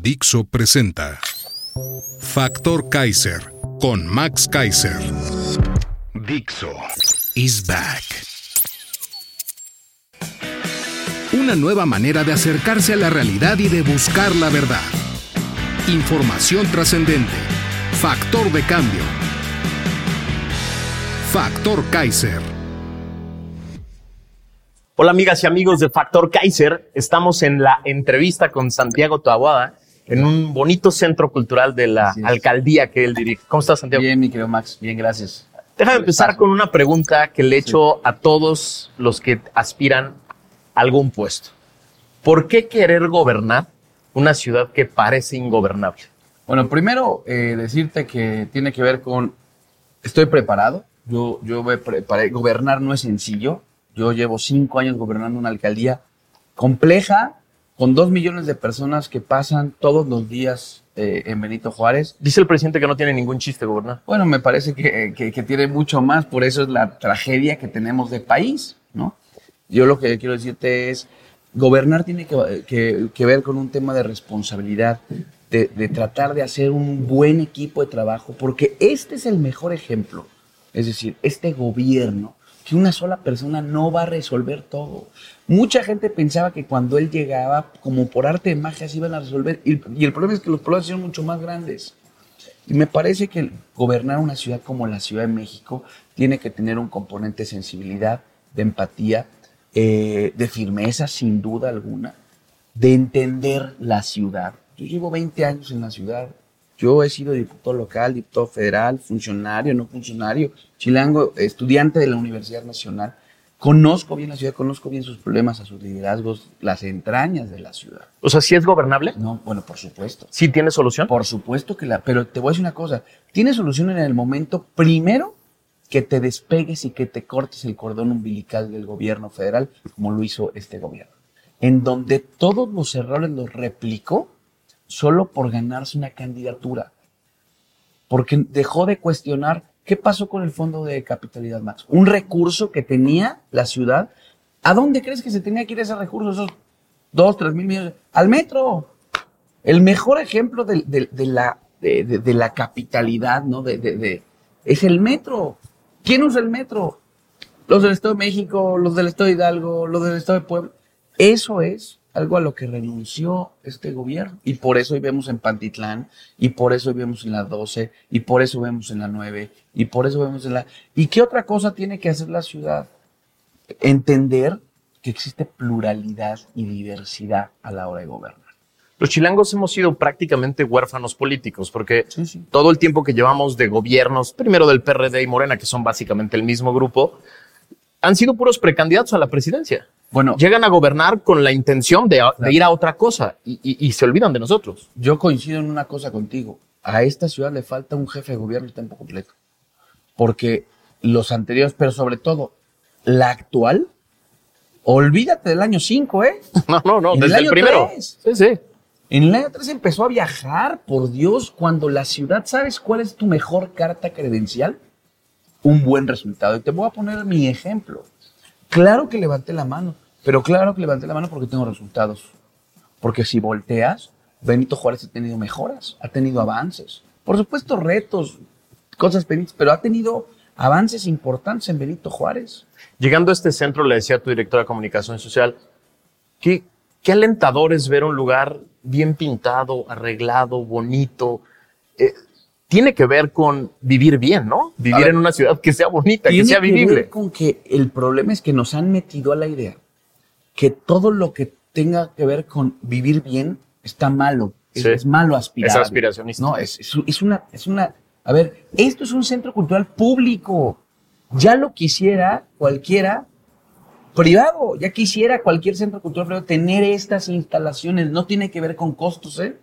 Dixo presenta Factor Kaiser con Max Kaiser. Dixo is back. Una nueva manera de acercarse a la realidad y de buscar la verdad. Información trascendente. Factor de cambio. Factor Kaiser. Hola amigas y amigos de Factor Kaiser. Estamos en la entrevista con Santiago Taboada en un bonito centro cultural de la alcaldía que él dirige. ¿Cómo estás, Santiago? Bien, mi querido Max, bien, gracias. Déjame empezar con una pregunta que le he hecho a todos los que aspiran a algún puesto. ¿Por qué querer gobernar una ciudad que parece ingobernable? Bueno, primero eh, decirte que tiene que ver con, estoy preparado, yo, yo me preparé, gobernar no es sencillo, yo llevo cinco años gobernando una alcaldía compleja, con dos millones de personas que pasan todos los días eh, en Benito Juárez. Dice el presidente que no tiene ningún chiste gobernar. Bueno, me parece que, que- que tiene mucho más, por eso es la tragedia que tenemos de país, ¿no? Yo lo que quiero decirte es, gobernar tiene que, que- que ver con un tema de responsabilidad, de, de tratar de hacer un buen equipo de trabajo, porque este es el mejor ejemplo. Es decir, este gobierno, que una sola persona no va a resolver todo. Mucha gente pensaba que cuando él llegaba, como por arte de magia, se iban a resolver, y, el problema es que los problemas son mucho más grandes. Y me parece que gobernar una ciudad como la Ciudad de México tiene que tener un componente de sensibilidad, de empatía, eh, de firmeza, sin duda alguna, de entender la ciudad. Yo llevo 20 años en la ciudad. Yo he sido diputado local, diputado federal, funcionario, no funcionario, chilango, estudiante de la Universidad Nacional. Conozco bien la ciudad, conozco bien sus problemas, a sus liderazgos, las entrañas de la ciudad. O sea, ¿sí es gobernable? No, bueno, por supuesto. ¿Sí tiene solución? Por supuesto que la, pero te voy a decir una cosa, tiene solución en el momento primero que te despegues y que te cortes el cordón umbilical del gobierno federal, como lo hizo este gobierno, en donde todos los errores los replicó solo por ganarse una candidatura, porque dejó de cuestionar qué pasó con el fondo de capitalidad Max, un recurso que tenía la ciudad, ¿a dónde crees que se tenía que ir ese recurso, esos dos, tres mil millones? Al metro, el mejor ejemplo de, de- de la, de, de- capitalidad, ¿no? De- es el metro. ¿Quién usa el metro? Los del Estado de México, los del Estado de Hidalgo, los del Estado de Puebla. Eso es algo a lo que renunció este gobierno. Y por eso hoy vemos en Pantitlán, y por eso hoy vemos en la 12, y por eso vemos en la 9, y por eso vemos en la... ¿Y qué otra cosa tiene que hacer la ciudad? Entender que existe pluralidad y diversidad a la hora de gobernar. Los chilangos hemos sido prácticamente huérfanos políticos porque Sí, sí. todo el tiempo que llevamos de gobiernos, primero del PRD y Morena, que son básicamente el mismo grupo, han sido puros precandidatos a la presidencia. Bueno, Llegan a gobernar con la intención de, de ir a otra cosa y, y- y se olvidan de nosotros. Yo coincido en una cosa contigo. A esta ciudad le falta un jefe de gobierno de tiempo completo. Porque los anteriores, pero sobre todo la actual, olvídate del año 5, ¿eh? No, no, no, En desde el, año primero. Sí, sí. En el año 3 empezó a viajar, por Dios, cuando la ciudad, ¿sabes cuál es tu mejor carta credencial? Un buen resultado. Y te voy a poner mi ejemplo. Claro que levanté la mano, pero claro que levanté la mano porque tengo resultados. Porque si volteas, Benito Juárez ha tenido mejoras, ha tenido avances. Por supuesto, retos, cosas pendientes, pero ha tenido avances importantes en Benito Juárez. Llegando a este centro, le decía a tu directora de comunicación social, qué, qué alentador es ver un lugar bien pintado, arreglado, bonito. Eh, tiene que ver con vivir bien, ¿no? Vivir ver, en una ciudad que sea bonita, que Tiene sea ver vivible. con que el problema es que nos han metido a la idea que todo lo que tenga que ver con vivir bien está malo. Es, Sí. es malo aspirar. Es aspiracionista. No, es, es, es una, es una. A ver, esto es un centro cultural público. Ya lo quisiera cualquiera privado. Ya quisiera cualquier centro cultural privado tener estas instalaciones. No tiene que ver con costos, ¿eh?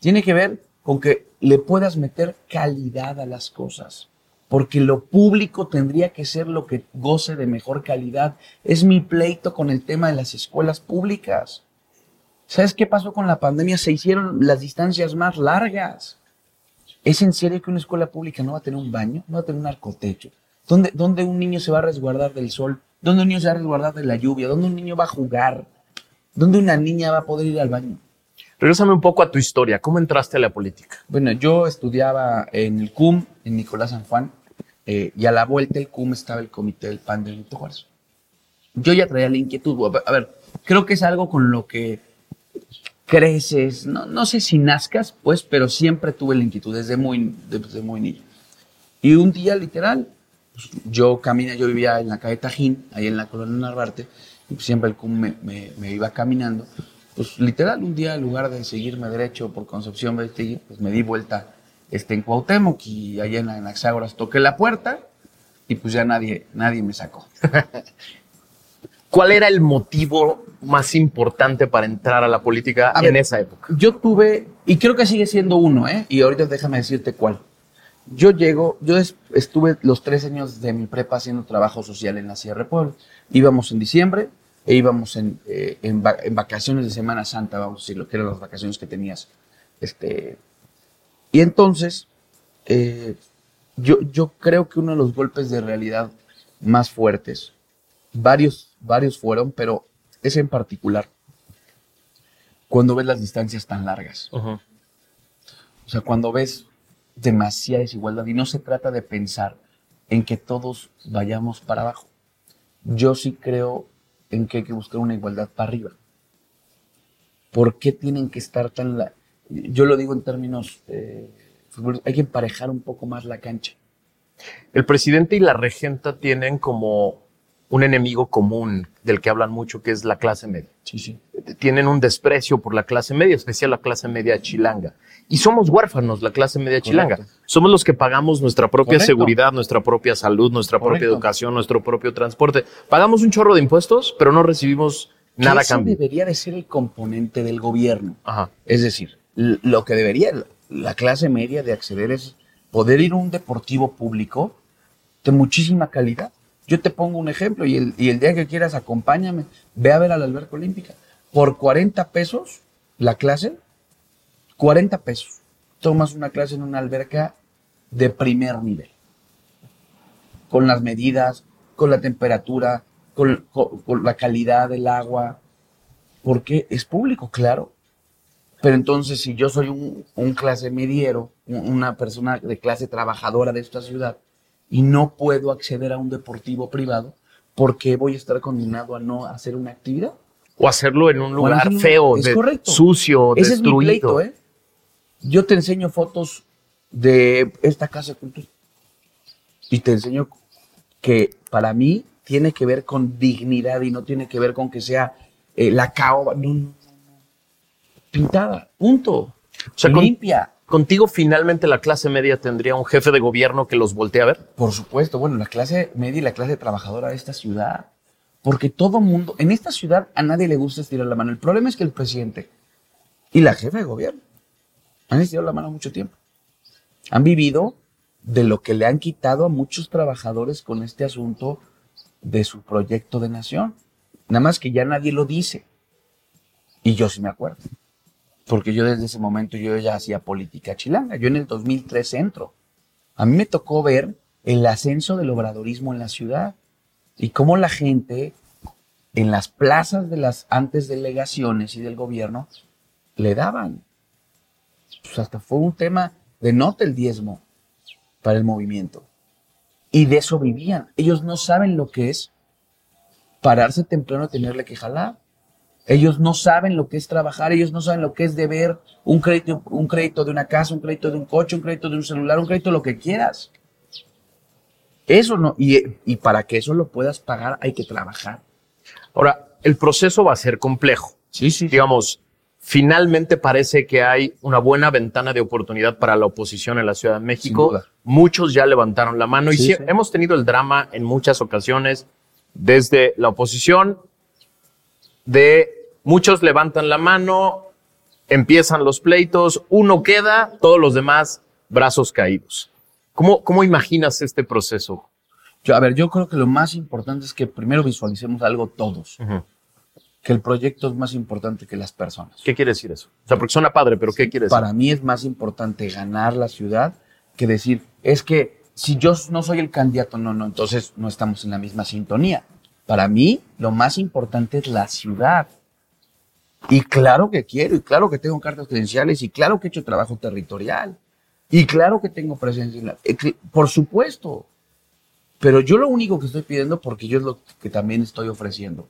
Tiene que ver con que le puedas meter calidad a las cosas. Porque lo público tendría que ser lo que goce de mejor calidad. Es mi pleito con el tema de las escuelas públicas. ¿Sabes qué pasó con la pandemia? Se hicieron las distancias más largas. ¿Es en serio que una escuela pública no va a tener un baño? ¿No va a tener un arcotecho? ¿Dónde, ¿Dónde un niño se va a resguardar del sol? ¿Dónde un niño se va a resguardar de la lluvia? ¿Dónde un niño va a jugar? ¿Dónde una niña va a poder ir al baño? Regresame un poco a tu historia. ¿Cómo entraste a la política? Bueno, yo estudiaba en el CUM, en Nicolás San Juan, eh, y a la vuelta del CUM estaba el comité del PAN de Benito Juárez. Yo ya traía la inquietud. A ver, creo que es algo con lo que creces, no, no sé si nazcas, pues, pero siempre tuve la inquietud desde muy, desde muy niño. Y un día, literal, pues, yo caminé, yo vivía en la calle Tajín, ahí en la colonia Narvarte, y pues, siempre el CUM me, me, me, iba caminando. Pues literal, un día, en lugar de seguirme derecho por Concepción Vestigui, pues me di vuelta este, en Cuauhtémoc y allá en, en Axágoras toqué la puerta y pues ya nadie, nadie me sacó. ¿Cuál era el motivo más importante para entrar a la política A en ver, esa época? Yo tuve, y creo que sigue siendo uno, ¿eh? Y ahorita déjame decirte cuál. Yo llego, yo es- estuve los tres años de mi prepa haciendo trabajo social en la Sierra de Puebla. Íbamos en diciembre e íbamos en, eh, en, va- en vacaciones de Semana Santa, vamos a decirlo, que eran las vacaciones que tenías. Este, y entonces, eh, yo, yo creo que uno de los golpes de realidad más fuertes, varios, varios fueron, pero ese en particular, cuando ves las distancias tan largas. O sea, cuando ves demasiada desigualdad y no se trata de pensar en que todos vayamos para abajo. Yo sí creo en que hay que buscar una igualdad para arriba. ¿Por qué tienen que estar tan... La... Yo lo digo en términos... eh, hay que emparejar un poco más la cancha. El presidente y la regenta tienen como un enemigo común del que hablan mucho, que es la clase media. Sí, sí. Tienen un desprecio por la clase media, especial la clase media chilanga. Y somos huérfanos, la clase media chilanga. Correcto. Somos los que pagamos nuestra propia Correcto. seguridad, nuestra propia salud, nuestra propia Correcto. educación, nuestro propio transporte. Pagamos un chorro de impuestos, pero no recibimos nada a cambio. debería de ser el componente del gobierno. Ajá. Es decir, lo que debería la- la clase media de acceder es poder ir a un deportivo público de muchísima calidad. Yo te pongo un ejemplo y el, y el día que quieras acompáñame, ve a ver a la alberca olímpica. Por 40 pesos la clase, 40 pesos. Tomas una clase en una alberca de primer nivel. Con las medidas, con la temperatura, con, con- con la calidad del agua. Porque es público, claro. Pero entonces, si yo soy un, un clase mediero, un- una persona de clase trabajadora de esta ciudad, y no puedo acceder a un deportivo privado, ¿por qué voy a estar condenado a no hacer una actividad? O hacerlo en un lugar un- feo, es de- correcto. sucio, Ese es mi destruido. pleito, ¿eh? Yo te enseño fotos de esta casa de cultura. Y te enseño que para mí tiene que ver con dignidad y no tiene que ver con que sea eh, la caoba. No, no. Pintada, punto. O sea, con- limpia. Contigo finalmente la clase media tendría un jefe de gobierno que los voltee a ver. Por supuesto, bueno, la clase media y la clase trabajadora de esta ciudad. Porque todo mundo, en esta ciudad a nadie le gusta estirar la mano. El problema es que el presidente y la jefa de gobierno han estirado la mano mucho tiempo. Han vivido de lo que le han quitado a muchos trabajadores con este asunto de su proyecto de nación. Nada más que ya nadie lo dice. Y yo sí me acuerdo. Porque yo desde ese momento yo ya hacía política chilanga. Yo en el 2003 entro. A mí me tocó ver el ascenso del obradorismo en la ciudad y cómo la gente en las plazas de las antes delegaciones y del gobierno le daban. Pues hasta fue un tema de nota el diezmo para el movimiento. Y de eso vivían. Ellos no saben lo que es pararse temprano y tenerle que jalar. Ellos no saben lo que es trabajar, ellos no saben lo que es deber un crédito, un crédito de una casa, un crédito de un coche, un crédito de un celular, un crédito lo que quieras. Eso no, y, y para que eso lo puedas pagar hay que trabajar. Ahora, el proceso va a ser complejo. Sí, sí. Digamos, finalmente parece que hay una buena ventana de oportunidad para la oposición en la Ciudad de México. Muchos ya levantaron la mano y Sí, hemos tenido el drama en muchas ocasiones desde la oposición, de muchos levantan la mano, empiezan los pleitos, uno queda, todos los demás brazos caídos. ¿Cómo, cómo imaginas este proceso? Yo, a ver, yo creo que lo más importante es que primero visualicemos algo todos. Que el proyecto es más importante que las personas. ¿Qué quiere decir eso? O sea, porque suena padre, pero ¿qué quiere decir? Para mí es más importante ganar la ciudad que decir, es que si yo no soy el candidato, no, no, entonces no estamos en la misma sintonía. Para mí, lo más importante es la ciudad. Y claro que quiero, y claro que tengo cartas credenciales, y claro que he hecho trabajo territorial, y claro que tengo presencia en la... Eh, por supuesto. Pero yo lo único que estoy pidiendo, porque yo es lo que también estoy ofreciendo,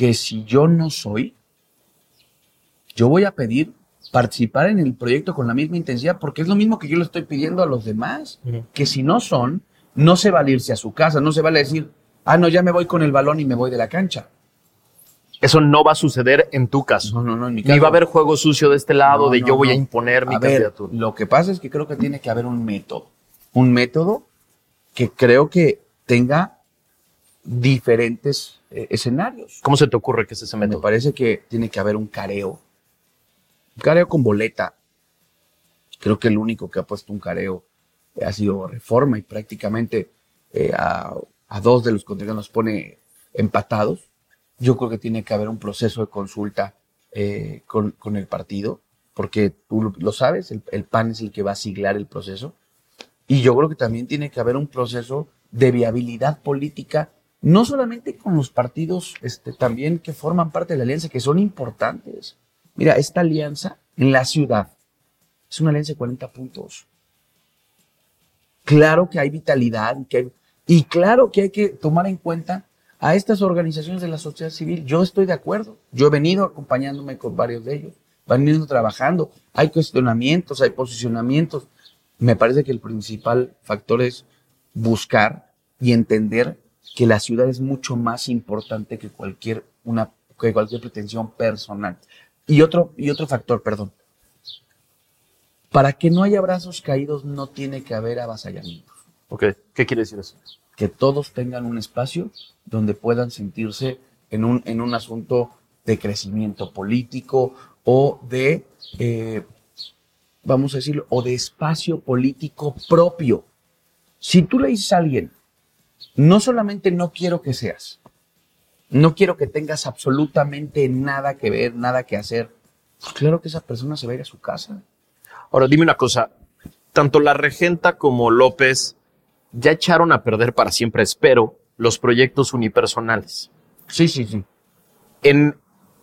que si yo no soy, yo voy a pedir participar en el proyecto con la misma intensidad, porque es lo mismo que yo le estoy pidiendo a los demás, que si no son, no se va a irse a su casa, no se vale decir, ah, no, ya me voy con el balón y me voy de la cancha. Eso no va a suceder en tu caso. No, no, no, en mi caso. Ni va a haber juego sucio de este lado de yo voy a imponer mi candidatura. Lo que pasa es que creo que tiene que haber un método. Un método que creo que tenga diferentes eh, escenarios. ¿Cómo se te ocurre que es ese método? Me parece que tiene que haber un careo. Un careo con boleta. Creo que el único que ha puesto un careo ha sido Reforma y prácticamente eh, a, a dos de los contenidos nos pone empatados yo creo que tiene que haber un proceso de consulta eh, con, el partido, porque tú lo sabes, el, PAN es el que va a siglar el proceso. Y yo creo que también tiene que haber un proceso de viabilidad política, no solamente con los partidos este, también que forman parte de la alianza, que son importantes. Mira, esta alianza en la ciudad es una alianza de 40 puntos. Claro que hay vitalidad y, que y claro que hay que tomar en cuenta a estas organizaciones de la sociedad civil. Yo estoy de acuerdo. Yo he venido acompañándome con varios de ellos. Van trabajando. Hay cuestionamientos, hay posicionamientos. Me parece que el principal factor es buscar y entender que la ciudad es mucho más importante que cualquier, una, que cualquier pretensión personal. Y otro, y otro factor, perdón. Para que no haya brazos caídos no tiene que haber avasallamientos. Ok, ¿qué quiere decir eso? que todos tengan un espacio donde puedan sentirse en un, en un asunto de crecimiento político o de, eh, vamos a decirlo, o de espacio político propio. Si tú le dices a alguien, no solamente no quiero que seas, no quiero que tengas absolutamente nada que ver, nada que hacer, pues claro que esa persona se va a ir a su casa. Ahora, dime una cosa, tanto la regenta como López ya echaron a perder para siempre, espero, los proyectos unipersonales. Sí, sí, sí. En,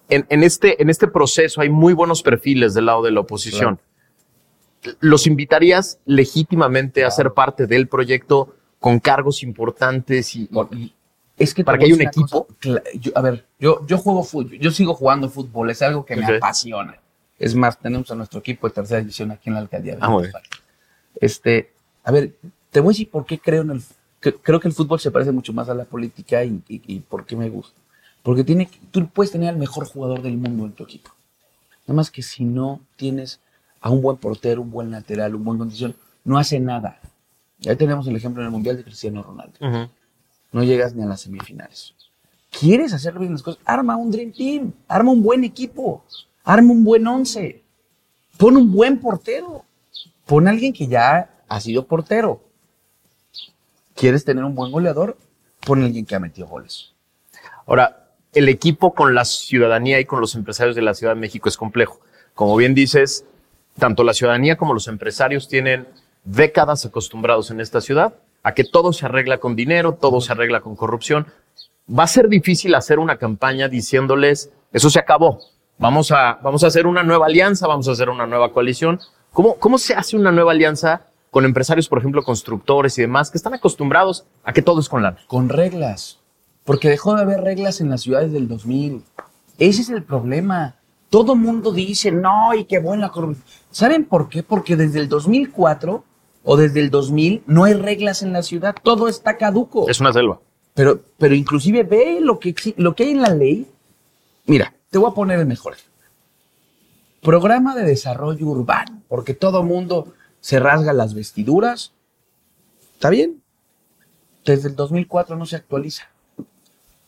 en, este, en este proceso hay muy buenos perfiles del lado de la oposición. ¿Los invitarías legítimamente a ser parte del proyecto con cargos importantes y, es que para que haya un equipo? a ver, yo, yo juego fútbol, yo sigo jugando fútbol, es algo que me apasiona. Es más, tenemos a nuestro equipo de tercera división aquí en la alcaldía de ah, Este, a ver, te voy a decir por qué creo en el. creo que el fútbol se parece mucho más a la política y, y, por qué me gusta. Porque tiene, tú puedes tener al mejor jugador del mundo en tu equipo. Nada más que si no tienes a un buen portero, un buen lateral, un buen condición, no hace nada. Ya tenemos el ejemplo en el Mundial de Cristiano Ronaldo. No llegas ni a las semifinales. ¿Quieres hacer bien las cosas? Arma un Dream Team, arma un buen equipo, arma un buen once, pon un buen portero, pon a alguien que ya ha sido portero, ¿Quieres tener un buen goleador? Pon a alguien que ha metido goles. Ahora, el equipo con la ciudadanía y con los empresarios de la Ciudad de México es complejo. Como bien dices, tanto la ciudadanía como los empresarios tienen décadas acostumbrados en esta ciudad a que todo se arregla con dinero, todo se arregla con corrupción. Va a ser difícil hacer una campaña diciéndoles, eso se acabó, vamos a, vamos a hacer una nueva alianza, vamos a hacer una nueva coalición. ¿Cómo, cómo se hace una nueva alianza con empresarios, por ejemplo, constructores y demás, que están acostumbrados a que todo es con lana. Con reglas. Porque dejó de haber reglas en las ciudades del 2000. Ese es el problema. Todo mundo dice, no, y qué buena corrupción. ¿Saben por qué? Porque desde el 2004 o desde el 2000 no hay reglas en la ciudad. Todo está caduco. Es una selva. Pero, pero inclusive ve lo que, lo que hay en la ley. Mira, te voy a poner el mejor. Programa de desarrollo urbano, porque todo mundo, se rasga las vestiduras. Está bien. Desde el 2004 no se actualiza.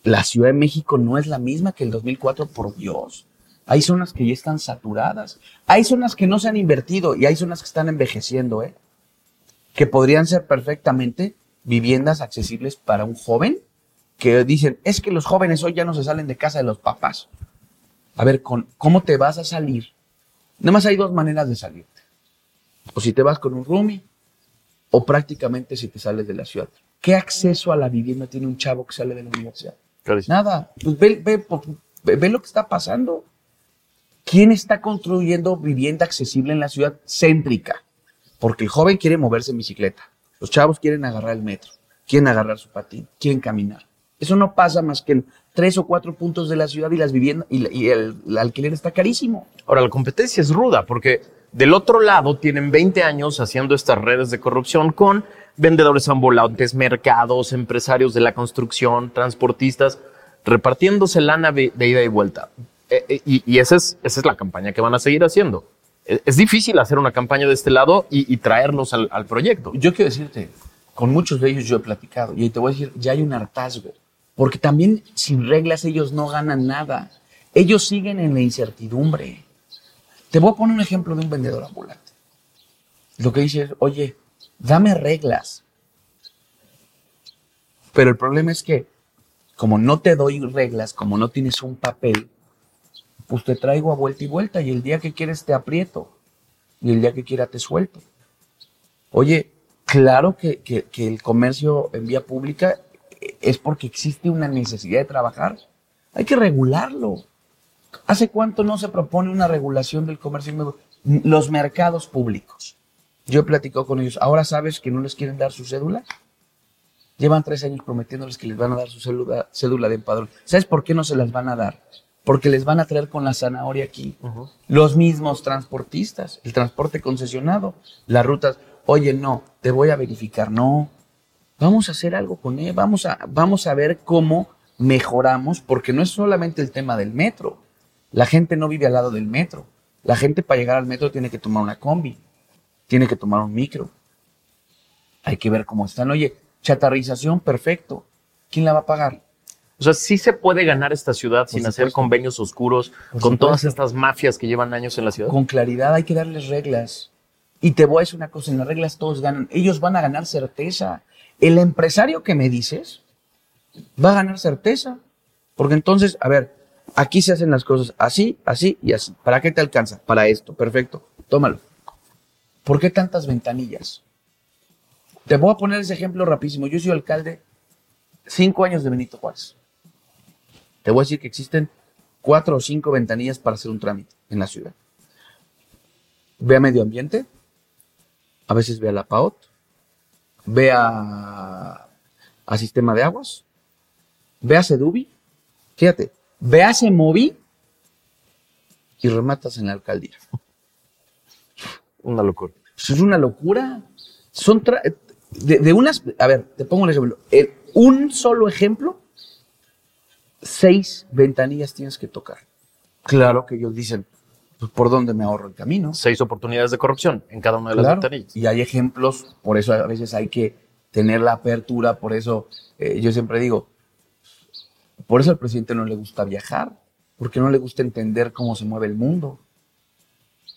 La Ciudad de México no es la misma que el 2004, por Dios. Hay zonas que ya están saturadas. Hay zonas que no se han invertido y hay zonas que están envejeciendo, ¿eh? Que podrían ser perfectamente viviendas accesibles para un joven que dicen, es que los jóvenes hoy ya no se salen de casa de los papás. A ver, con, ¿cómo te vas a salir? Nada más hay dos maneras de salirte. O si te vas con un roomie, o prácticamente si te sales de la ciudad. ¿Qué acceso a la vivienda tiene un chavo que sale de la universidad? Clarísimo. Nada. Pues ve, ve, ve- ve lo que está pasando. ¿Quién está construyendo vivienda accesible en la ciudad céntrica? Porque el joven quiere moverse en bicicleta. Los chavos quieren agarrar el metro, quieren agarrar su patín, quieren caminar. Eso no pasa más que en tres o cuatro puntos de la ciudad y las viviendas y, el alquiler está carísimo. Ahora, la competencia es ruda porque del otro lado tienen 20 años haciendo estas redes de corrupción con vendedores ambulantes, mercados, empresarios de la construcción, transportistas, repartiéndose lana de, de ida y vuelta. Eh, eh, y y esa, es, esa es la campaña que van a seguir haciendo. Es difícil hacer una campaña de este lado y, y traerlos al, al proyecto. Yo quiero decirte, con muchos de ellos yo he platicado y te voy a decir, ya hay un hartazgo, porque también sin reglas ellos no ganan nada. Ellos siguen en la incertidumbre. Te voy a poner un ejemplo de un vendedor ambulante. Lo que dice es, oye, dame reglas. Pero el problema es que, como no te doy reglas, como no tienes un papel, pues te traigo a vuelta y vuelta y el día que quieres te aprieto y el día que quiera te suelto. Oye, claro que, que- el comercio en vía pública eh, es porque existe una necesidad de trabajar. Hay que regularlo. ¿Hace cuánto no se propone una regulación del comercio? Los mercados públicos. Yo he platicado con ellos. ¿Ahora sabes que no les quieren dar su cédula? Llevan tres años prometiéndoles que les van a dar su cédula, cédula de empadrón. ¿Sabes por qué no se las van a dar? Porque les van a traer con la zanahoria aquí. Los mismos transportistas, el transporte concesionado, las rutas. Oye, no, te voy a verificar. No, vamos a hacer algo con él. Vamos a, vamos a ver cómo mejoramos, porque no es solamente el tema del metro. La gente no vive al lado del metro. La gente para llegar al metro tiene que tomar una combi, tiene que tomar un micro. Hay que ver cómo están. Oye, chatarrización, perfecto. ¿Quién la va a pagar? O sea, sí se puede ganar esta ciudad sin hacer convenios oscuros Por con todas estas mafias que llevan años en la ciudad. Con claridad hay que darles reglas. Y te voy a decir una cosa, en las reglas todos ganan. Ellos van a ganar certeza. El empresario que me dices va a ganar certeza. Porque entonces, a ver, aquí se hacen las cosas así, así y así. ¿Para qué te alcanza? Para esto, perfecto. Tómalo. ¿Por qué tantas ventanillas? Te voy a poner ese ejemplo rapidísimo. Yo soy alcalde cinco años de Benito Juárez. Te voy a decir que existen cuatro o cinco ventanillas para hacer un trámite en la ciudad. Ve a medio ambiente, a veces ve a la PAOT, ve a, a sistema de aguas, ve a Sedubi, fíjate, ve a Semovi y rematas en la alcaldía. Una locura. Es una locura. Son tra- de, de unas, a ver, te pongo un ejemplo. En un solo ejemplo, seis ventanillas tienes que tocar. Claro que ellos dicen, pues, ¿por dónde me ahorro el camino? Seis oportunidades de corrupción en cada una de las ventanillas. Y hay ejemplos, por eso a veces hay que tener la apertura, por eso eh, yo siempre digo, por eso al presidente no le gusta viajar, porque no le gusta entender cómo se mueve el mundo,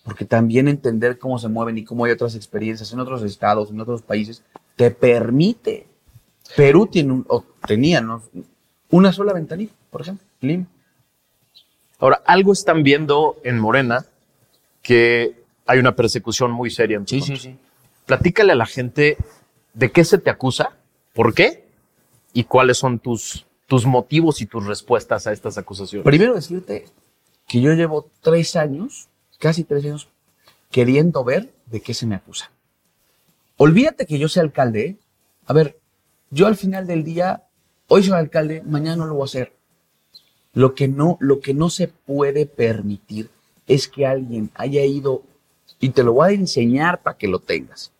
porque también entender cómo se mueven y cómo hay otras experiencias en otros estados, en otros países, te permite. Perú tiene un, o tenía ¿no? Una sola ventanilla, por ejemplo, Lima. Ahora, algo están viendo en Morena que hay una persecución muy seria en tu contra. sí. Platícale a la gente de qué se te acusa, por qué y cuáles son tus, tus motivos y tus respuestas a estas acusaciones. Primero decirte que yo llevo tres años, casi tres años, queriendo ver de qué se me acusa. Olvídate que yo sea alcalde. ¿eh? A ver, yo al final del día, hoy soy alcalde, mañana no lo voy a hacer. Lo que no, lo que no se puede permitir es que alguien haya ido, y te lo voy a enseñar para que lo tengas,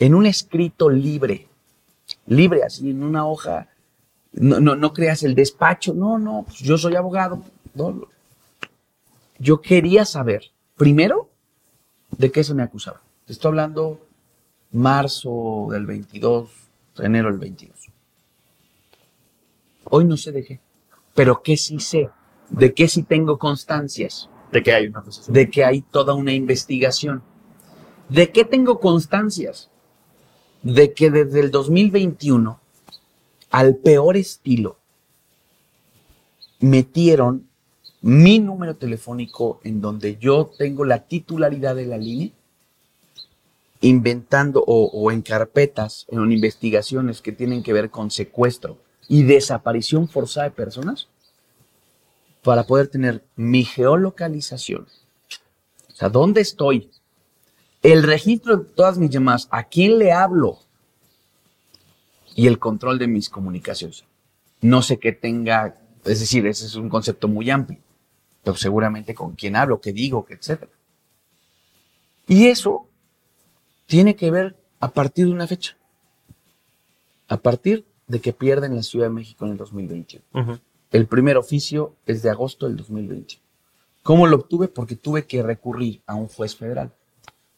en un escrito libre, libre así, en una hoja, no, no, no creas el despacho, no, no, pues yo soy abogado. No. Yo quería saber, primero, de qué se me acusaba. Te estoy hablando marzo del 22, enero del 22. Hoy no sé de qué. Pero ¿qué sí sé? ¿De qué sí tengo constancias? De que hay una. De que hay toda una investigación. ¿De qué tengo constancias? De que desde el 2021, al peor estilo, metieron mi número telefónico en donde yo tengo la titularidad de la línea, inventando o, o en carpetas, en investigaciones que tienen que ver con secuestro y desaparición forzada de personas, para poder tener mi geolocalización. O sea, ¿dónde estoy? El registro de todas mis llamadas, a quién le hablo y el control de mis comunicaciones. No sé qué tenga, es decir, ese es un concepto muy amplio, pero seguramente con quién hablo, qué digo, etcétera. Y eso tiene que ver a partir de una fecha. A partir de que pierden la Ciudad de México en el 2021. Ujú. El primer oficio es de agosto del 2020. ¿Cómo lo obtuve? Porque tuve que recurrir a un juez federal.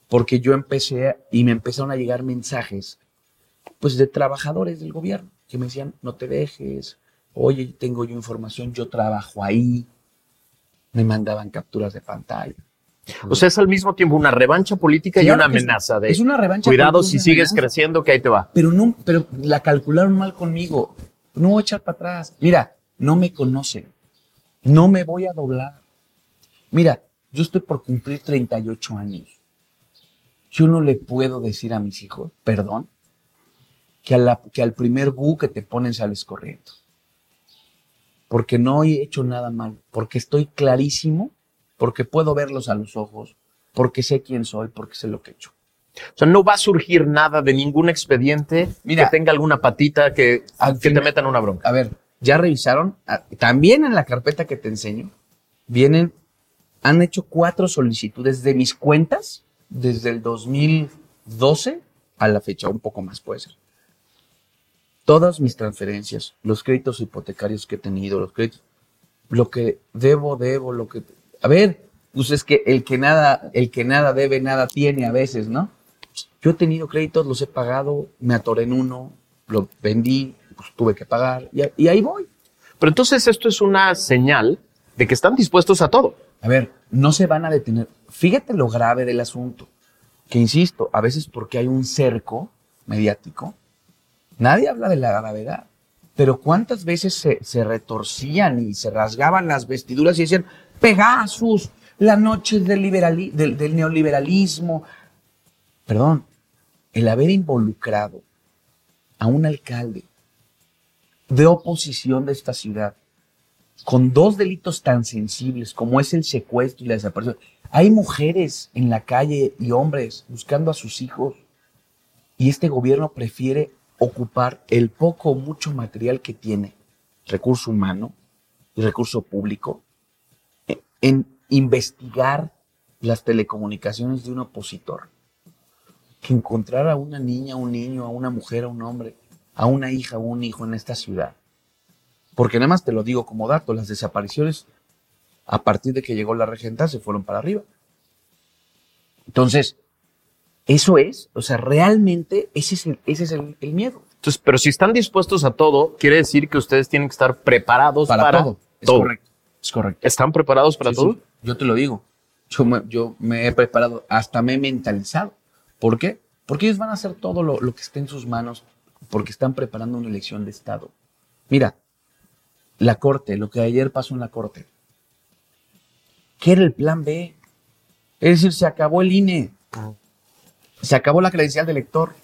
Porque yo empecé a- y me empezaron a llegar mensajes, pues de trabajadores del gobierno que me decían, no te dejes, oye, tengo yo información, yo trabajo ahí. Me mandaban capturas de pantalla. O sea, es al mismo tiempo una revancha política y una que es- amenaza de es una revancha cuidado si sigues amenaza. creciendo que ahí te va. Pero no, pero la calcularon mal conmigo. No voy a echar para atrás. Mira, no me conocen. No me voy a doblar. Mira, yo estoy por cumplir 38 años. Yo no le puedo decir a mis hijos, perdón, que, a la- que al primer bu que te ponen sales corriendo. Porque no he hecho nada mal. Porque estoy clarísimo. Porque puedo verlos a los ojos. Porque sé quién soy. Porque sé lo que he hecho. O sea, no va a surgir nada de ningún expediente Mira, que tenga alguna patita que, que te metan una bronca. A ver, ya revisaron. Ah, También en la carpeta que te enseño, vienen, han hecho cuatro solicitudes de mis cuentas desde el 2012 a la fecha, un poco más puede ser. Todas mis transferencias, los créditos hipotecarios que he tenido, los créditos, lo que debo, debo, lo que. A ver, pues es que el que nada, el que nada debe, nada tiene a veces, ¿no? Yo he tenido créditos, los he pagado, me atoré en uno, lo vendí, pues tuve que pagar, y, ahí voy. Pero entonces esto es una señal de que están dispuestos a todo. A ver, no se van a detener. Fíjate lo grave del asunto. Que insisto, a veces porque hay un cerco mediático, nadie habla de la gravedad. Pero cuántas veces se, se retorcían y se rasgaban las vestiduras y decían, Pegasus, la noche del, del, neoliberalismo. Perdón, el haber involucrado a un alcalde de oposición de esta ciudad con dos delitos tan sensibles como es el secuestro y la desaparición. Hay mujeres en la calle y hombres buscando a sus hijos y este gobierno prefiere ocupar el poco o mucho material que tiene, recurso humano y recurso público, en investigar las telecomunicaciones de un opositor. Que encontrar a una niña, a un niño, a una mujer, a un hombre, a una hija o un hijo en esta ciudad porque nada más te lo digo como dato, las desapariciones a partir de que llegó la regenta se fueron para arriba. Entonces, eso es, o sea, realmente ese es el, ese es el, el miedo. Entonces, pero si están dispuestos a todo, quiere decir que ustedes tienen que estar preparados para, Para, todo. Es todo. correcto. Es correcto. ¿Están preparados para Sí, todo? sí, yo te lo digo. Yo me, yo me he preparado, hasta me he mentalizado. ¿Por qué? Porque ellos van a hacer todo lo, lo que esté en sus manos, porque están preparando una elección de Estado. Mira, la Corte, lo que ayer pasó en la Corte. ¿Qué era el plan B? Es decir, se acabó el INE. Se acabó la credencial de elector.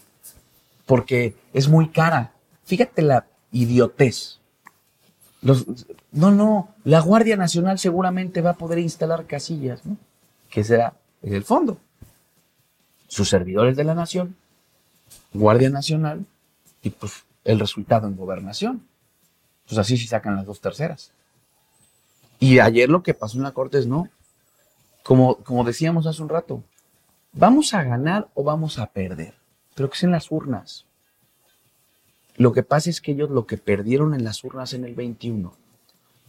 Porque es muy cara. Fíjate la idiotez. No, no, la Guardia Nacional seguramente va a poder instalar casillas, ¿no? Que será en el fondo. Sus servidores de la nación, Guardia Nacional y pues el resultado en gobernación. Pues así sí sacan las dos terceras. Y ayer lo que pasó en la Corte es no. Como, como decíamos hace un rato, ¿vamos a ganar o vamos a perder? Pero que es en las urnas. Lo que pasa es que ellos lo que perdieron en las urnas en el 21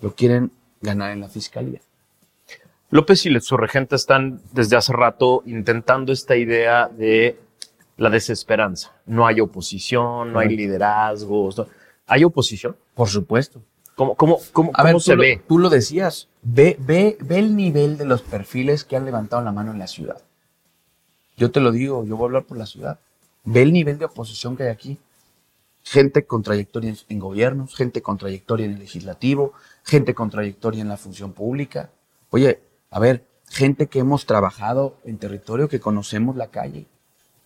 lo quieren ganar en la fiscalía. López y su regente están desde hace rato intentando esta idea de la desesperanza. No hay oposición, no hay liderazgos. no- ¿Hay oposición? Por supuesto. ¿Cómo, cómo, cómo, A ver, cómo tú se lo- ve? Tú lo decías. Ve, ve, ve el nivel de los perfiles que han levantado la mano en la ciudad. Yo te lo digo, yo voy a hablar por la ciudad. Ve el nivel de oposición que hay aquí. Gente con trayectoria en, gobiernos, gente con trayectoria en el legislativo, gente con trayectoria en la función pública. Oye, a ver, gente que hemos trabajado en territorio, que conocemos la calle,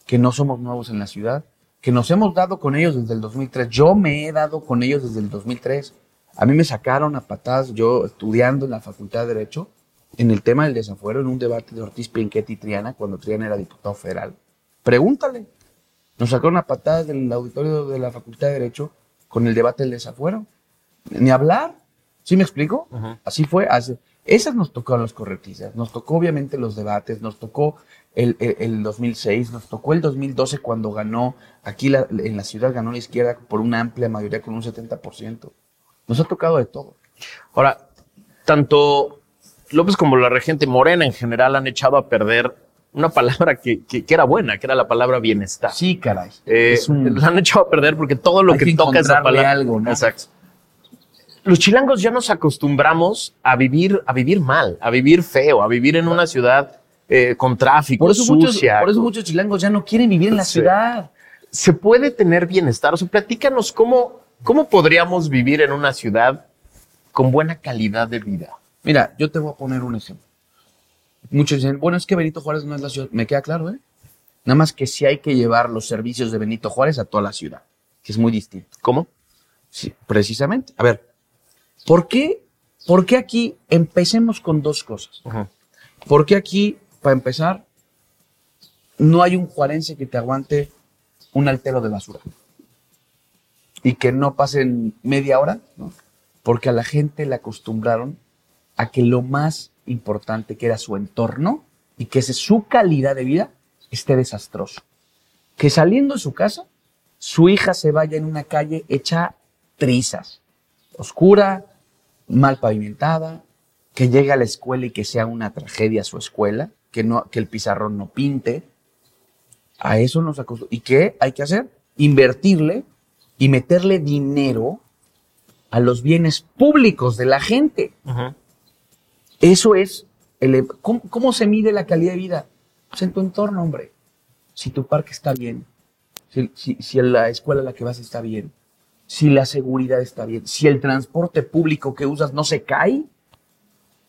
que no somos nuevos en la ciudad, que nos hemos dado con ellos desde el 2003. Yo me he dado con ellos desde el 2003. A mí me sacaron a patadas, yo estudiando en la Facultad de Derecho, en el tema del desafuero, en un debate de Ortiz Pinquetti y Triana, cuando Triana era diputado federal. Pregúntale. Nos sacaron a patadas del auditorio de la Facultad de Derecho con el debate del desafuero. Ni hablar. ¿Sí me explico? Así fue. Así- esas nos tocaron los corretistas. Nos tocó obviamente los debates, nos tocó el, el- el 2006, nos tocó el 2012 cuando ganó, aquí la- en la ciudad ganó la izquierda por una amplia mayoría con un 70%. Nos ha tocado de todo. Ahora, tanto López como la regente Morena en general han echado a perder una palabra que, que- que era buena, que era la palabra bienestar. Sí, caray. Eh, un- La han echado a perder porque todo lo Hay que, que toca esa palabra. algo, ¿no? Exacto. Los chilangos ya nos acostumbramos a vivir, a vivir mal, a vivir feo, a vivir en una ciudad eh, con tráfico, por, eso muchos, sucia. por eso muchos chilangos ya no quieren vivir en la Sí. ciudad. ¿Se puede tener bienestar? O sea, platícanos cómo, cómo podríamos vivir en una ciudad con buena calidad de vida. Mira, yo te voy a poner un ejemplo. Muchos dicen, bueno, es que Benito Juárez no es la ciudad. Me queda claro, ¿eh? Nada más que sí hay que llevar los servicios de Benito Juárez a toda la ciudad, que es muy distinto. ¿Cómo? Sí, precisamente. A ver, ¿por qué, por qué aquí empecemos con dos cosas? ¿Por qué aquí, para empezar, no hay un juarense que te aguante un altero de basura? Y que no pasen media hora, ¿no? Porque a la gente le acostumbraron a que lo más importante que era su entorno y que ese, su calidad de vida esté desastroso. Que saliendo de su casa, su hija se vaya en una calle hecha trizas, oscura, mal pavimentada, que llegue a la escuela y que sea una tragedia su escuela, que, no, que el pizarrón no pinte. A eso nos acostumbramos. ¿Y qué hay que hacer? Invertirle y meterle dinero a los bienes públicos de la gente. Eso es, el, ¿cómo, cómo se mide la calidad de vida? Pues en tu entorno, hombre. Si tu parque está bien, si, si, la escuela a la que vas está bien, si la seguridad está bien, si el transporte público que usas no se cae.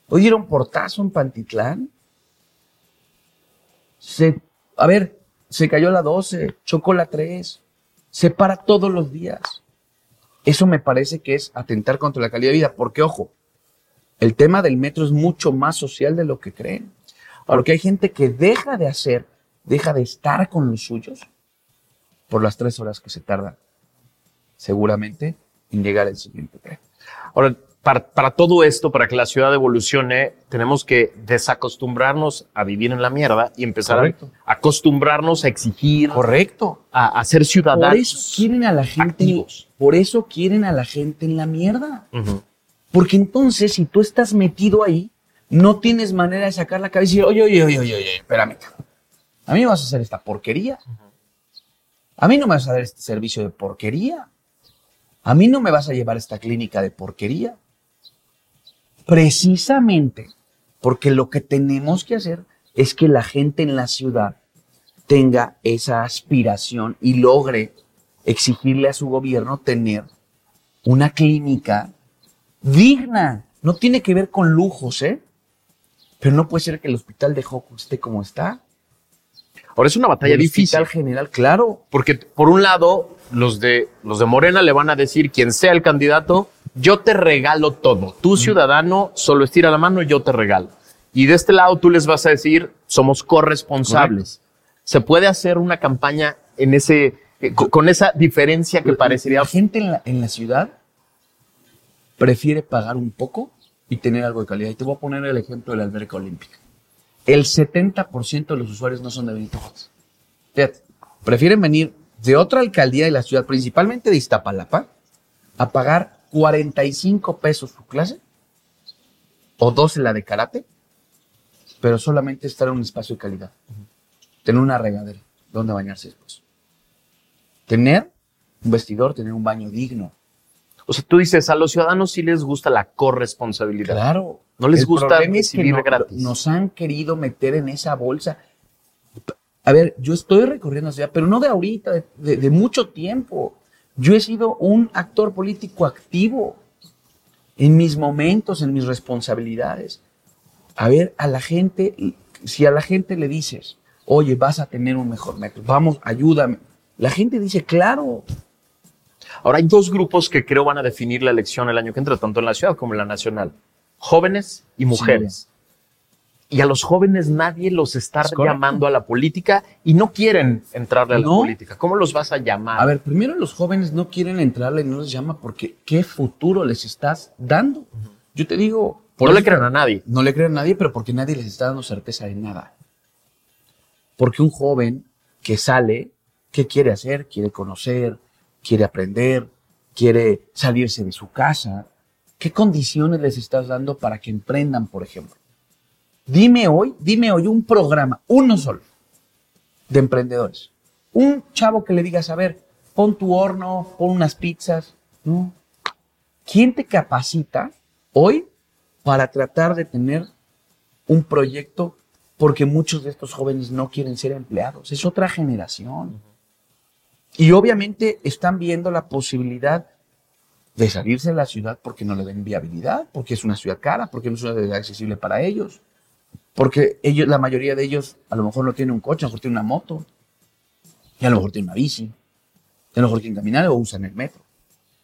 Hoy dieron portazo en Pantitlán. Se, a ver, se cayó la 12, chocó la 3, se para todos los días. Eso me parece que es atentar contra la calidad de vida, porque ojo, el tema del metro es mucho más social de lo que creen. Porque hay gente que deja de hacer, deja de estar con los suyos por las tres horas que se tarda, seguramente, en llegar al siguiente tren. Ahora, para, para todo esto, para que la ciudad evolucione, tenemos que desacostumbrarnos a vivir en la mierda y empezar Correcto. a acostumbrarnos a exigir, Correcto. a, a ser Por ciudadanos. eso quieren a la gente, activos. por eso quieren a la gente en la mierda. Ujú. Porque entonces, si tú estás metido ahí, no tienes manera de sacar la cabeza y decir, oye, oye, oye, oye, oye, espérame. A mí me vas a hacer esta porquería. A mí no me vas a dar este servicio de porquería. A mí no me vas a llevar esta clínica de porquería. Precisamente porque lo que tenemos que hacer es que la gente en la ciudad tenga esa aspiración y logre exigirle a su gobierno tener una clínica digna. No tiene que ver con lujos, ¿eh? Pero no puede ser que el hospital de Joco esté como está. Ahora es una batalla el difícil. hospital general, claro. Porque por un lado, los de, los de Morena le van a decir, quien sea el candidato, yo te regalo todo. Tú, ciudadano, solo estira la mano y yo te regalo. Y de este lado tú les vas a decir, somos corresponsables. Se puede hacer una campaña en ese, eh, co- con esa diferencia que parecería La gente en la, en la ciudad prefiere pagar un poco y tener algo de calidad. Y te voy a poner el ejemplo de la alberca olímpica. El 70% de los usuarios no son de Benito Juárez. Fíjate, prefieren venir de otra alcaldía de la ciudad, principalmente de Iztapalapa, a pagar 45 pesos su clase o 12 la de karate, pero solamente estar en un espacio de calidad. Tener una regadera donde bañarse después. Tener un vestidor, tener un baño digno. O sea, tú dices, a los ciudadanos sí les gusta la corresponsabilidad. Claro. No les El gusta problema es que recibir no- gratis. nos han querido meter en esa bolsa. A ver, yo estoy recorriendo la ciudad, pero no de ahorita, de, de- de mucho tiempo. Yo he sido un actor político activo en mis momentos, en mis responsabilidades. A ver, a la gente, si a la gente le dices, oye, vas a tener un mejor metro, vamos, ayúdame. La gente dice, claro, Ahora hay dos grupos que creo van a definir la elección el año que entra, tanto en la ciudad como en la nacional. Jóvenes y mujeres. Y a los jóvenes nadie los está Es llamando a la política y no quieren entrarle a la No. política. ¿Cómo los vas a llamar? A ver, primero los jóvenes no quieren entrarle y no les llama porque ¿qué futuro les estás dando? Yo te digo... no eso- le crean a nadie. No le creen a nadie, pero porque nadie les está dando certeza de nada. Porque un joven que sale, ¿qué quiere hacer? Quiere conocer, quiere aprender, quiere salirse de su casa. ¿Qué condiciones les estás dando para que emprendan, por ejemplo? Dime hoy, dime hoy un programa, uno solo, de emprendedores. Un chavo que le digas, a ver, pon tu horno, pon unas pizzas. No. ¿Quién te capacita hoy para tratar de tener un proyecto? Porque muchos de estos jóvenes no quieren ser empleados. Es otra generación. Y obviamente están viendo la posibilidad de salirse de la ciudad porque no le ven viabilidad, porque es una ciudad cara, porque no es una ciudad accesible para ellos. Porque ellos, la mayoría de ellos, a lo mejor no tienen un coche, a lo mejor tienen una moto, y a lo mejor tienen una bici, y a lo mejor quieren caminar o usan el metro.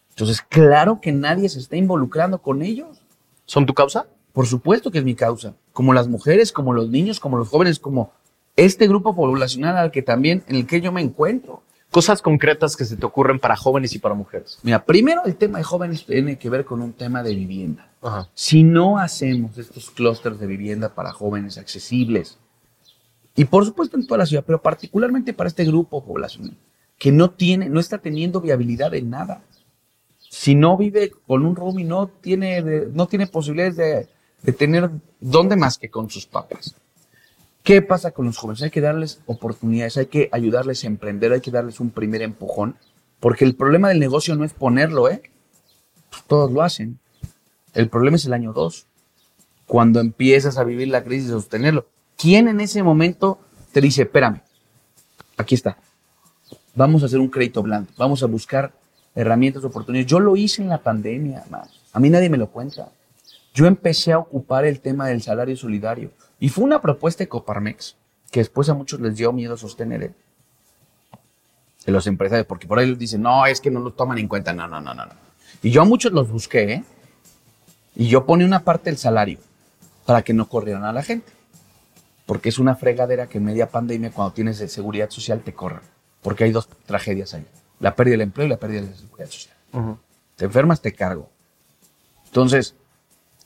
Entonces, claro que nadie se está involucrando con ellos. ¿Son tu causa? Por supuesto que es mi causa. Como las mujeres, como los niños, como los jóvenes, como este grupo poblacional al que también, en el que yo me encuentro. Cosas concretas que se te ocurren para jóvenes y para mujeres. Mira, primero el tema de jóvenes tiene que ver con un tema de vivienda. Ajá. Si no hacemos estos clústeres de vivienda para jóvenes accesibles, y por supuesto en toda la ciudad, pero particularmente para este grupo poblacional, que no tiene, no está teniendo viabilidad en nada. Si no vive con un roomie, no tiene, no tiene posibilidades de, de tener dónde más que con sus papás. ¿Qué pasa con los jóvenes? Hay que darles oportunidades, hay que ayudarles a emprender, hay que darles un primer empujón, porque el problema del negocio no es ponerlo, ¿eh? Pues todos lo hacen. El problema es el año 2, cuando empiezas a vivir la crisis de sostenerlo. ¿Quién en ese momento te dice, espérame, aquí está, vamos a hacer un crédito blando, vamos a buscar herramientas, oportunidades? Yo lo hice en la pandemia, más. A mí nadie me lo cuenta. Yo empecé a ocupar el tema del salario solidario y fue una propuesta de Coparmex que después a muchos les dio miedo sostener ¿eh? de los empresarios, porque por ahí les dicen, no, es que no lo toman en cuenta, no, no, no, no. no". Y yo a muchos los busqué, ¿eh? Y yo ponía una parte del salario para que no corrieran a la gente. Porque es una fregadera que en media pandemia, cuando tienes seguridad social, te corran. Porque hay dos tragedias ahí. La pérdida del empleo y la pérdida de la seguridad social. Te enfermas, te cargo. Entonces,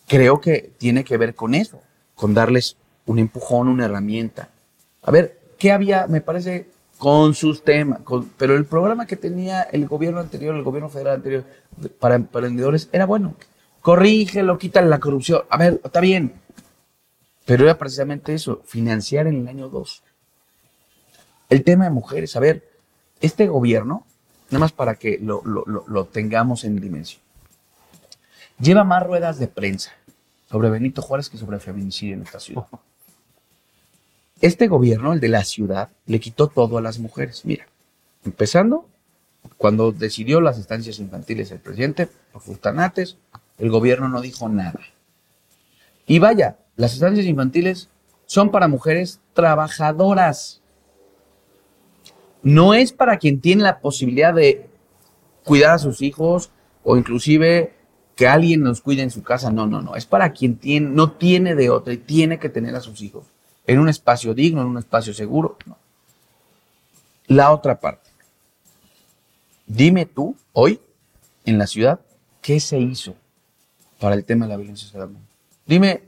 creo que tiene que ver con eso, con darles un empujón, una herramienta. A ver, ¿qué había? Me parece con sus temas, pero el programa que tenía el gobierno anterior, el gobierno federal anterior, para emprendedores, era bueno. Corrígelo, quítale la corrupción. A ver, está bien. Pero era precisamente eso, financiar en el año 2. El tema de mujeres, a ver, este gobierno, nada más para que lo, lo- lo- lo tengamos en dimensión, lleva más ruedas de prensa sobre Benito Juárez que sobre feminicidio en esta ciudad. Este gobierno, el de la ciudad, le quitó todo a las mujeres. Mira, empezando, cuando decidió las estancias infantiles el presidente, los fustanates, el gobierno no dijo nada. Y vaya, las estancias infantiles son para mujeres trabajadoras. No es para quien tiene la posibilidad de cuidar a sus hijos o inclusive que alguien nos cuide en su casa. No, no, no. Es para quien tiene, no tiene de otra y tiene que tener a sus hijos en un espacio digno, en un espacio seguro. No. La otra parte. Dime tú, hoy, en la ciudad, ¿qué se hizo para el tema de la violencia hacia la mujer? Dime,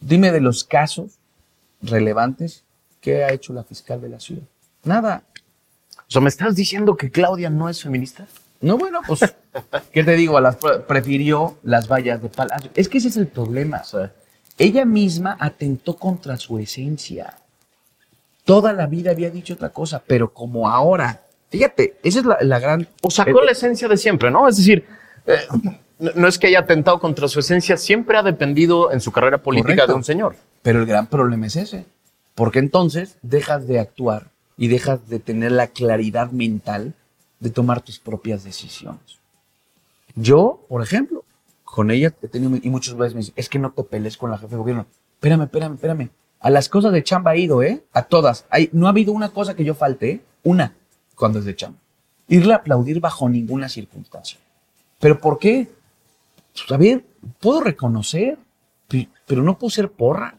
dime de los casos relevantes que ha hecho la fiscal de la ciudad. Nada. O sea, ¿me estás diciendo que Claudia no es feminista? No, bueno, pues, ¿qué te digo? Las, prefirió las vallas de palacio. Es que ese es el problema. Ella misma atentó contra su esencia. Toda la vida había dicho otra cosa, pero como ahora, fíjate, esa es la, la gran... O sacó Eh, la esencia de siempre, ¿no? Es decir, eh, no, no es que haya atentado contra su esencia, siempre ha dependido en su carrera política Correcto. de un señor. Pero el gran problema es ese. Porque entonces dejas de actuar y dejas de tener la claridad mental de tomar tus propias decisiones. Yo, por ejemplo, con ella he tenido, y muchas veces me dicen, es que no te pelees con la jefe de gobierno. Espérame, espérame, espérame. A las cosas de chamba he ido, ¿eh? A todas. Hay, no ha habido una cosa que yo falte, ¿eh? Una, cuando es de chamba. Irle a aplaudir bajo ninguna circunstancia. ¿Pero por qué? Pues, a ver, puedo reconocer, pero no puedo ser porra.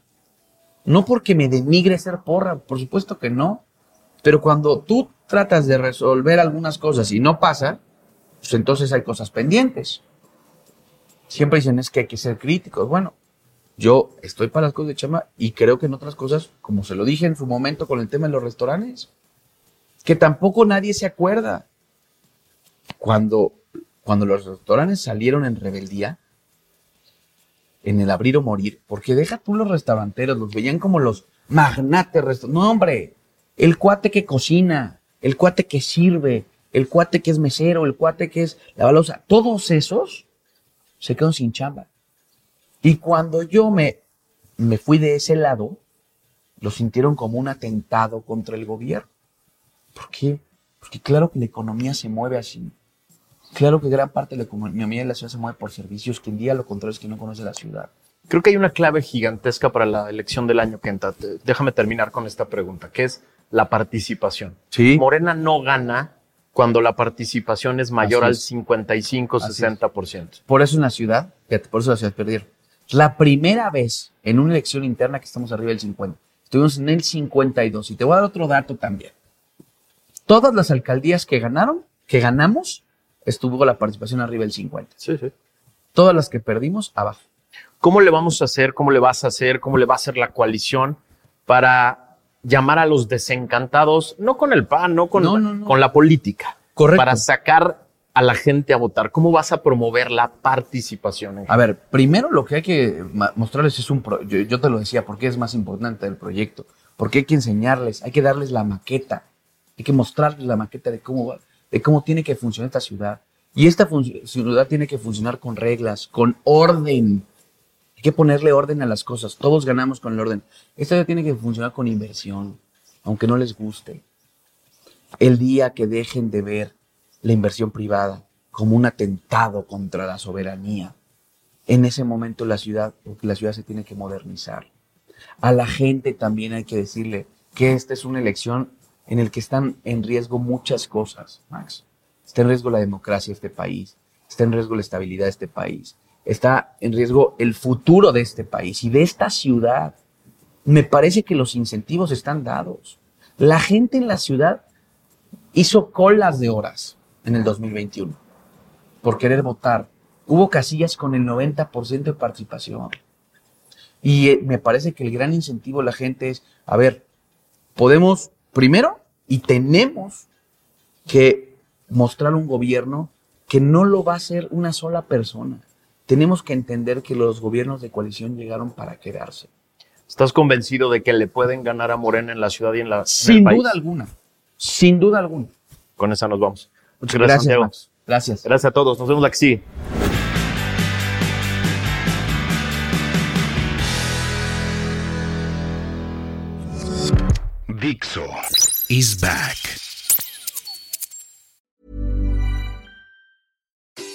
No porque me denigre ser porra, por supuesto que no. Pero cuando tú tratas de resolver algunas cosas y no pasa, pues entonces hay cosas pendientes. Siempre dicen es que hay que ser críticos. Bueno, yo estoy para las cosas de chama y creo que en otras cosas, como se lo dije en su momento con el tema de los restaurantes, que tampoco nadie se acuerda. Cuando, cuando los restaurantes salieron en rebeldía, en el abrir o morir, porque deja tú los restauranteros, los veían como los magnates. No, hombre, el cuate que cocina, el cuate que sirve, el cuate que es mesero, el cuate que es la balosa, todos esos se quedan sin chamba. Y cuando yo me, me fui de ese lado, lo sintieron como un atentado contra el gobierno. ¿Por qué? Porque claro que la economía se mueve así. Claro que gran parte de la economía de la ciudad se mueve por servicios, que en día lo contrario es que no conoce la ciudad. Creo que hay una clave gigantesca para la elección del año que entra. Déjame terminar con esta pregunta, que es la participación. Sí. Morena no gana cuando la participación es mayor al es. 55, Así es. 60%. Por eso en la ciudad, por eso la ciudad perdieron. La primera vez en una elección interna que estamos arriba del 50. Estuvimos en el 52. Y te voy a dar otro dato también. Todas las alcaldías que ganaron, que ganamos, estuvo la participación arriba del 50. Sí, sí. Todas las que perdimos, abajo. ¿Cómo le vamos a hacer? ¿Cómo le vas a hacer? ¿Cómo le va a hacer la coalición para llamar a los desencantados, no con el PAN, no con, No, no, no. con la política? Correcto. Para sacar a la gente a votar. ¿Cómo vas a promover la participación? A ver, primero lo que hay que mostrarles es un... pro- yo, yo te lo decía, porque es más importante el proyecto. Porque hay que enseñarles, hay que darles la maqueta. Hay que mostrarles la maqueta de cómo, va- de cómo tiene que funcionar esta ciudad. Y esta ciudad tiene que funcionar con reglas, con orden. Que ponerle orden a las cosas. Todos ganamos con el orden. Esta ciudad tiene que funcionar con inversión, aunque no les guste. El día que dejen de ver la inversión privada como un atentado contra la soberanía, en ese momento la ciudad, la ciudad se tiene que modernizar. A la gente también hay que decirle que esta es una elección en la que están en riesgo muchas cosas, Max. Está en riesgo la democracia de este país, está en riesgo la estabilidad de este país, está en riesgo el futuro de este país y de esta ciudad. Me parece que los incentivos están dados. La gente en la ciudad hizo colas de horas en el 2021 por querer votar. Hubo casillas con el 90% de participación. Y eh, me parece que el gran incentivo de la gente es, a ver, podemos primero y tenemos que mostrar un gobierno que no lo va a hacer una sola persona. Tenemos que entender que los gobiernos de coalición llegaron para quedarse. ¿Estás convencido de que le pueden ganar a Morena en la ciudad y en la en el Sin país? duda alguna. Sin duda alguna. Con esa nos vamos. Muchas gracias. Max. Gracias. Gracias a todos. Nos vemos la que sigue. Dixo is back.